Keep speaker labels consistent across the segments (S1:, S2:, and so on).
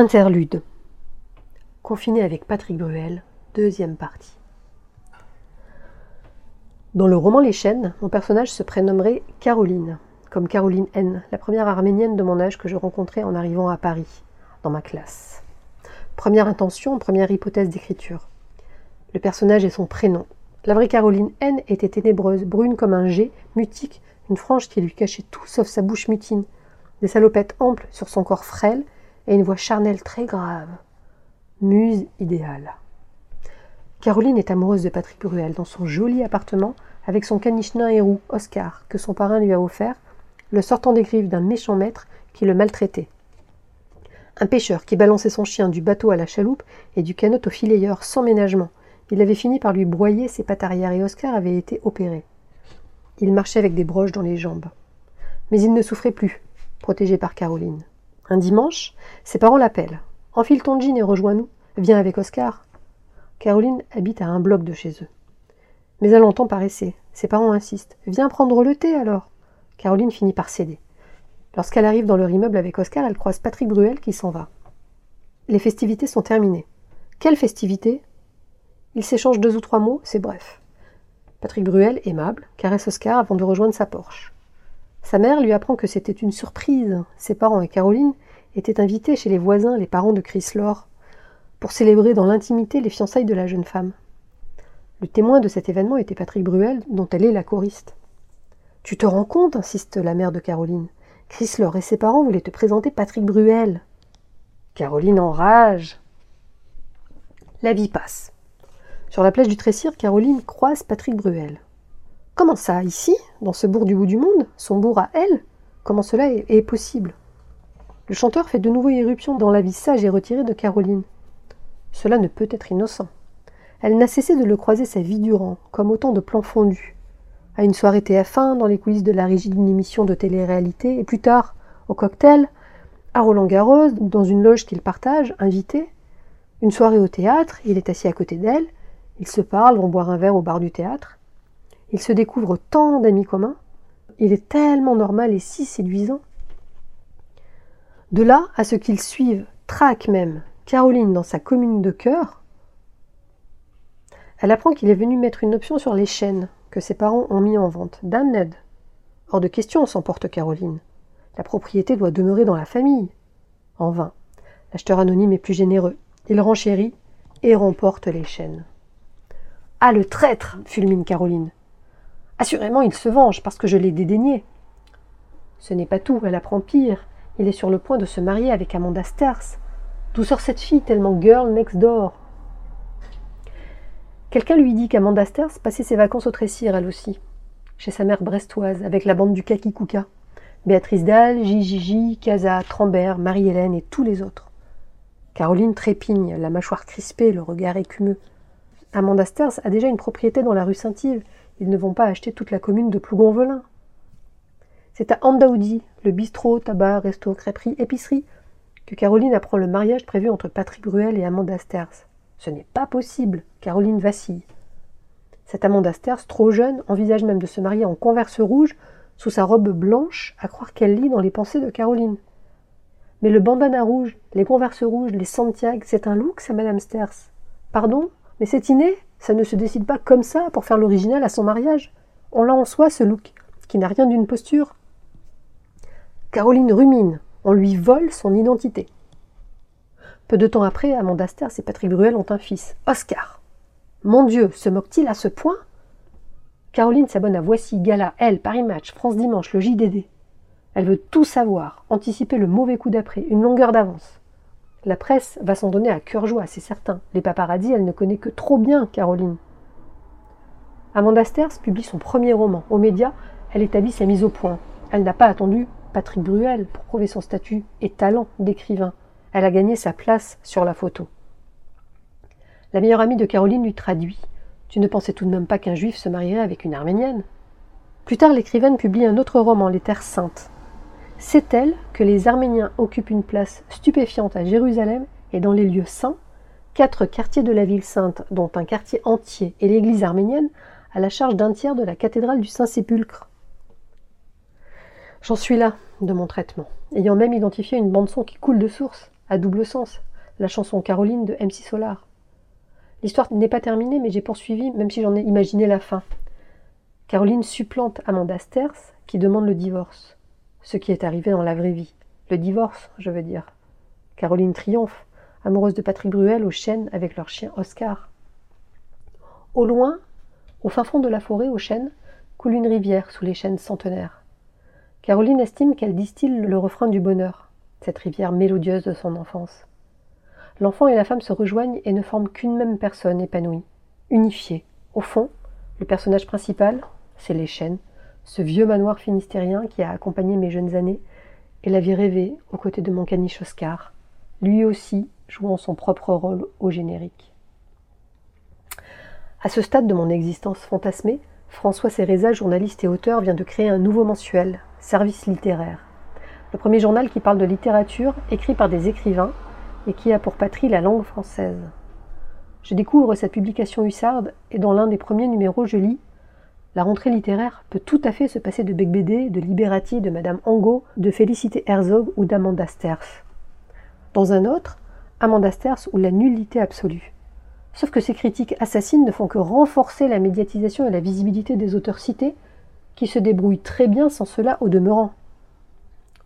S1: Interlude. Confiné avec Patrick Bruel, deuxième partie. Dans le roman Les Chênes, mon personnage se prénommerait Caroline, comme Caroline N, la première arménienne de mon âge que je rencontrais en arrivant à Paris, dans ma classe. Première intention, première hypothèse d'écriture. Le personnage et son prénom. La vraie Caroline N était ténébreuse, brune comme un jet, mutique, une frange qui lui cachait tout sauf sa bouche mutine, des salopettes amples sur son corps frêle, et une voix charnelle très grave. Muse idéale. Caroline est amoureuse de Patrick Bruel dans son joli appartement avec son caniche nain et Oscar, que son parrain lui a offert, le sortant des griffes d'un méchant maître qui le maltraitait. Un pêcheur qui balançait son chien du bateau à la chaloupe et du canot au filayeur sans ménagement. Il avait fini par lui broyer ses pattes arrière et Oscar avait été opéré. Il marchait avec des broches dans les jambes. Mais il ne souffrait plus, protégé par Caroline. Un dimanche, ses parents l'appellent. Enfile ton jean et rejoins-nous. Viens avec Oscar. Caroline habite à un bloc de chez eux. Mais elle entend paresser. Ses parents insistent. Viens prendre le thé alors. Caroline finit par céder. Lorsqu'elle arrive dans leur immeuble avec Oscar, elle croise Patrick Bruel qui s'en va. Les festivités sont terminées. Quelles festivités Ils s'échangent deux ou trois mots, c'est bref. Patrick Bruel, aimable, caresse Oscar avant de rejoindre sa Porsche. Sa mère lui apprend que c'était une surprise. Ses parents et Caroline étaient invités chez les voisins, les parents de Chris Lore, pour célébrer dans l'intimité les fiançailles de la jeune femme. Le témoin de cet événement était Patrick Bruel, dont elle est la choriste. Tu te rends compte insiste la mère de Caroline. Chris Lore et ses parents voulaient te présenter Patrick Bruel. Caroline enrage. La vie passe. Sur la plage du Tressir, Caroline croise Patrick Bruel. Comment ça, ici, dans ce bourg du bout du monde, son bourg à elle? Comment cela est, possible? Le chanteur fait de nouveau irruption dans la vie sage et retirée de Caroline. Cela ne peut être innocent. Elle n'a cessé de le croiser sa vie durant, comme autant de plans fondus. À une soirée TF1, dans les coulisses de la régie d'une émission de télé-réalité, et plus tard, au cocktail, à Roland-Garros, dans une loge qu'il partage, invité. Une soirée au théâtre, il est assis à côté d'elle, ils se parlent, vont boire un verre au bar du théâtre. Il se découvre tant d'amis communs. Il est tellement normal et si séduisant. De là à ce qu'ils suivent, traquent même, Caroline dans sa commune de cœur, elle apprend qu'il est venu mettre une option sur les chaînes que ses parents ont mis en vente. Dan Ned. Hors de question, s'emporte Caroline. La propriété doit demeurer dans la famille. En vain. L'acheteur anonyme est plus généreux. Il renchérit et remporte les chaînes. Ah, le traître fulmine Caroline. Assurément, il se venge parce que je l'ai dédaigné. Ce n'est pas tout, elle apprend pire. Il est sur le point de se marier avec Amanda Sters. D'où sort cette fille tellement girl next door? Quelqu'un lui dit qu'Amanda Sters passait ses vacances au Tressir, elle aussi, chez sa mère brestoise, avec la bande du Kaki Kuka. Béatrice Dalle, Gigi, Casa, Trambert, Marie-Hélène et tous les autres. Caroline trépigne, la mâchoire crispée, le regard écumeux. Amanda Sters a déjà une propriété dans la rue Saint-Yves ils ne vont pas acheter toute la commune de Plougonvelin. C'est à Andaoudi, le bistrot, tabac, resto, crêperie, épicerie, que Caroline apprend le mariage prévu entre Patrick Bruel et Amanda Sters. Ce n'est pas possible, Caroline vacille. Cette Amanda Sters, trop jeune, envisage même de se marier en converse rouge, sous sa robe blanche, à croire qu'elle lit dans les pensées de Caroline. Mais le bandana rouge, les converses rouges, les Santiago, c'est un look, ça, Madame Sters. Pardon Mais c'est inné ça ne se décide pas comme ça pour faire l'original à son mariage. On l'a en soi, ce look, qui n'a rien d'une posture. Caroline rumine. On lui vole son identité. Peu de temps après, Amanda Sters et Patrick Bruel ont un fils, Oscar. Mon Dieu, se moque-t-il à ce point? Caroline s'abonne à Voici, Gala, Elle, Paris Match, France Dimanche, le JDD. Elle veut tout savoir, anticiper le mauvais coup d'après, une longueur d'avance. La presse va s'en donner à cœur joie, c'est certain. Les paparazzis, elle ne connaît que trop bien Caroline. Amanda Sters publie son premier roman. Aux médias, elle établit sa mise au point. Elle n'a pas attendu Patrick Bruel pour prouver son statut et talent d'écrivain. Elle a gagné sa place sur la photo. La meilleure amie de Caroline lui traduit. Tu ne pensais tout de même pas qu'un juif se marierait avec une arménienne Plus tard, l'écrivaine publie un autre roman, Les Terres Saintes. C'est elle que les Arméniens occupent une place stupéfiante à Jérusalem et dans les lieux saints, quatre quartiers de la ville sainte, dont un quartier entier et l'église arménienne, à la charge d'un tiers de la cathédrale du Saint-Sépulcre. J'en suis là de mon traitement, ayant même identifié une bande-son qui coule de source, à double sens, la chanson Caroline de MC Solar. L'histoire n'est pas terminée, mais j'ai poursuivi, même si j'en ai imaginé la fin. Caroline supplante Amanda Sters, qui demande le divorce. Ce qui est arrivé dans la vraie vie. Le divorce, je veux dire. Caroline triomphe, amoureuse de Patrick Bruel au chêne avec leur chien Oscar. Au loin, au fin fond de la forêt, au chêne, coule une rivière sous les chênes centenaires. Caroline estime qu'elle distille le refrain du bonheur, cette rivière mélodieuse de son enfance. L'enfant et la femme se rejoignent et ne forment qu'une même personne épanouie, unifiée. Au fond, le personnage principal, c'est les chênes, ce vieux manoir finistérien qui a accompagné mes jeunes années, et la vie rêvée aux côtés de mon caniche Oscar, lui aussi jouant son propre rôle au générique. À ce stade de mon existence fantasmée, François Céréza, journaliste et auteur, vient de créer un nouveau mensuel, Service littéraire. Le premier journal qui parle de littérature, écrit par des écrivains, et qui a pour patrie la langue française. Je découvre cette publication hussarde et dans l'un des premiers numéros je lis La rentrée littéraire peut tout à fait se passer de Bec de Liberati, de Madame Angot, de Félicité Herzog ou d'Amanda Sters. Dans un autre, Amanda Sters ou la nullité absolue. Sauf que ces critiques assassines ne font que renforcer la médiatisation et la visibilité des auteurs cités, qui se débrouillent très bien sans cela au demeurant.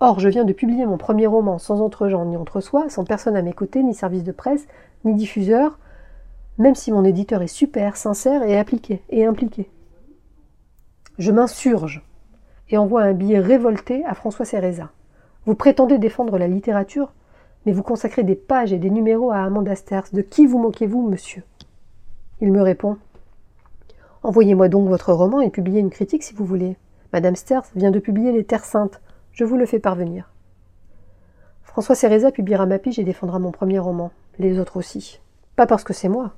S1: Or, je viens de publier mon premier roman sans entre-gens ni entre-soi, sans personne à mes côtés, ni service de presse, ni diffuseur, même si mon éditeur est super, sincère et appliqué et impliqué. Je m'insurge et envoie un billet révolté à François Céréza. Vous prétendez défendre la littérature, mais vous consacrez des pages et des numéros à Amanda Sters. De qui vous moquez-vous, monsieur? Il me répond Envoyez-moi donc votre roman et publiez une critique si vous voulez. Madame Sters vient de publier Les Terres Saintes. Je vous le fais parvenir. François Céréza publiera ma pige et défendra mon premier roman, les autres aussi. Pas parce que c'est moi.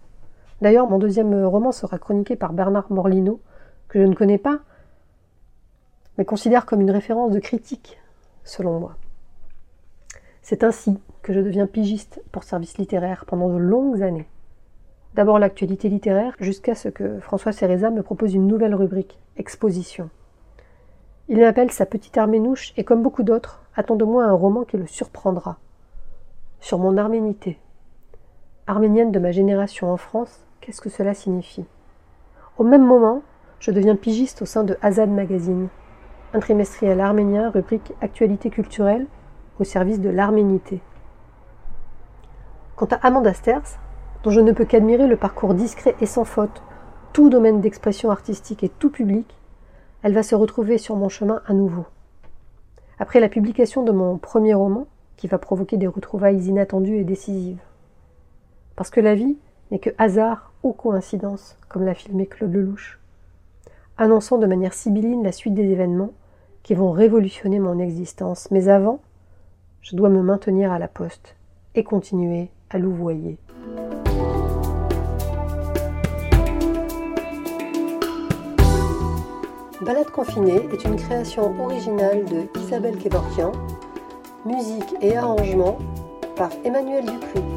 S1: D'ailleurs, mon deuxième roman sera chroniqué par Bernard Morlino, que je ne connais pas, mais considère comme une référence de critique, selon moi. C'est ainsi que je deviens pigiste pour service littéraire pendant de longues années. D'abord l'actualité littéraire, jusqu'à ce que François Céréza me propose une nouvelle rubrique, Exposition. Il m'appelle sa petite arménouche et comme beaucoup d'autres, attend de moi un roman qui le surprendra. Sur mon arménité. Arménienne de ma génération en France, qu'est-ce que cela signifie? Au même moment, je deviens pigiste au sein de Azad Magazine, un trimestriel arménien rubrique Actualité culturelle au service de l'arménité. Quant à Amanda Sters, dont je ne peux qu'admirer le parcours discret et sans faute, tout domaine d'expression artistique et tout public, elle va se retrouver sur mon chemin à nouveau. Après la publication de mon premier roman, qui va provoquer des retrouvailles inattendues et décisives. Parce que la vie n'est que hasard ou coïncidence, comme l'a filmé Claude Lelouch, annonçant de manière sibylline la suite des événements qui vont révolutionner mon existence. Mais avant, je dois me maintenir à la poste et continuer à louvoyer. Balade confinée est une création originale de Isabelle Kevorkian, musique et arrangement par Emmanuel Dupuis.